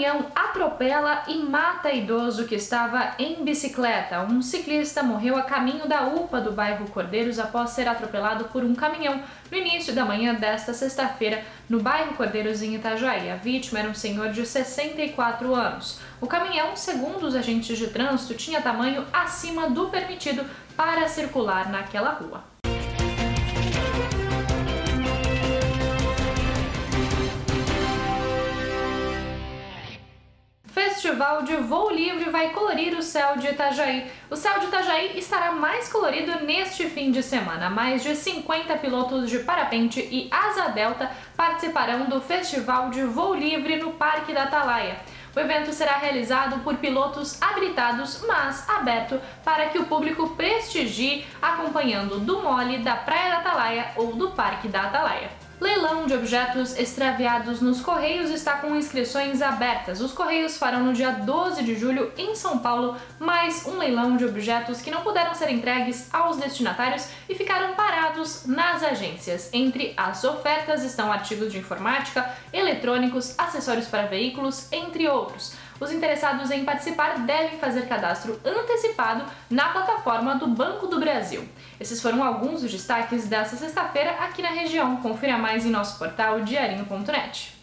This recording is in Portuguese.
Caminhão atropela e mata idoso que estava em bicicleta. Um ciclista morreu a caminho da UPA do bairro Cordeiros após ser atropelado por um caminhão no início da manhã desta sexta-feira, no bairro Cordeiros, em Itajaí. A vítima era um senhor de 64 anos. O caminhão, segundo os agentes de trânsito, tinha tamanho acima do permitido para circular naquela rua. Festival de Voo Livre vai colorir o céu de Itajaí. O céu de Itajaí estará mais colorido neste fim de semana. Mais de 50 pilotos de parapente e asa delta participarão do Festival de Voo Livre no Parque da Atalaia. O evento será realizado por pilotos habilitados, mas aberto para que o público prestigie acompanhando do mole da Praia da Atalaia ou do Parque da Atalaia. Leilão de objetos extraviados nos Correios está com inscrições abertas. Os Correios farão no dia 12 de julho em São Paulo mais um leilão de objetos que não puderam ser entregues aos destinatários e ficaram parados nas agências. Entre as ofertas estão artigos de informática, eletrônicos, acessórios para veículos, entre outros. Os interessados em participar devem fazer cadastro antecipado na plataforma do Banco do Brasil. Esses foram alguns dos destaques dessa sexta-feira aqui na região. Confira mais em nosso portal diarinho.net.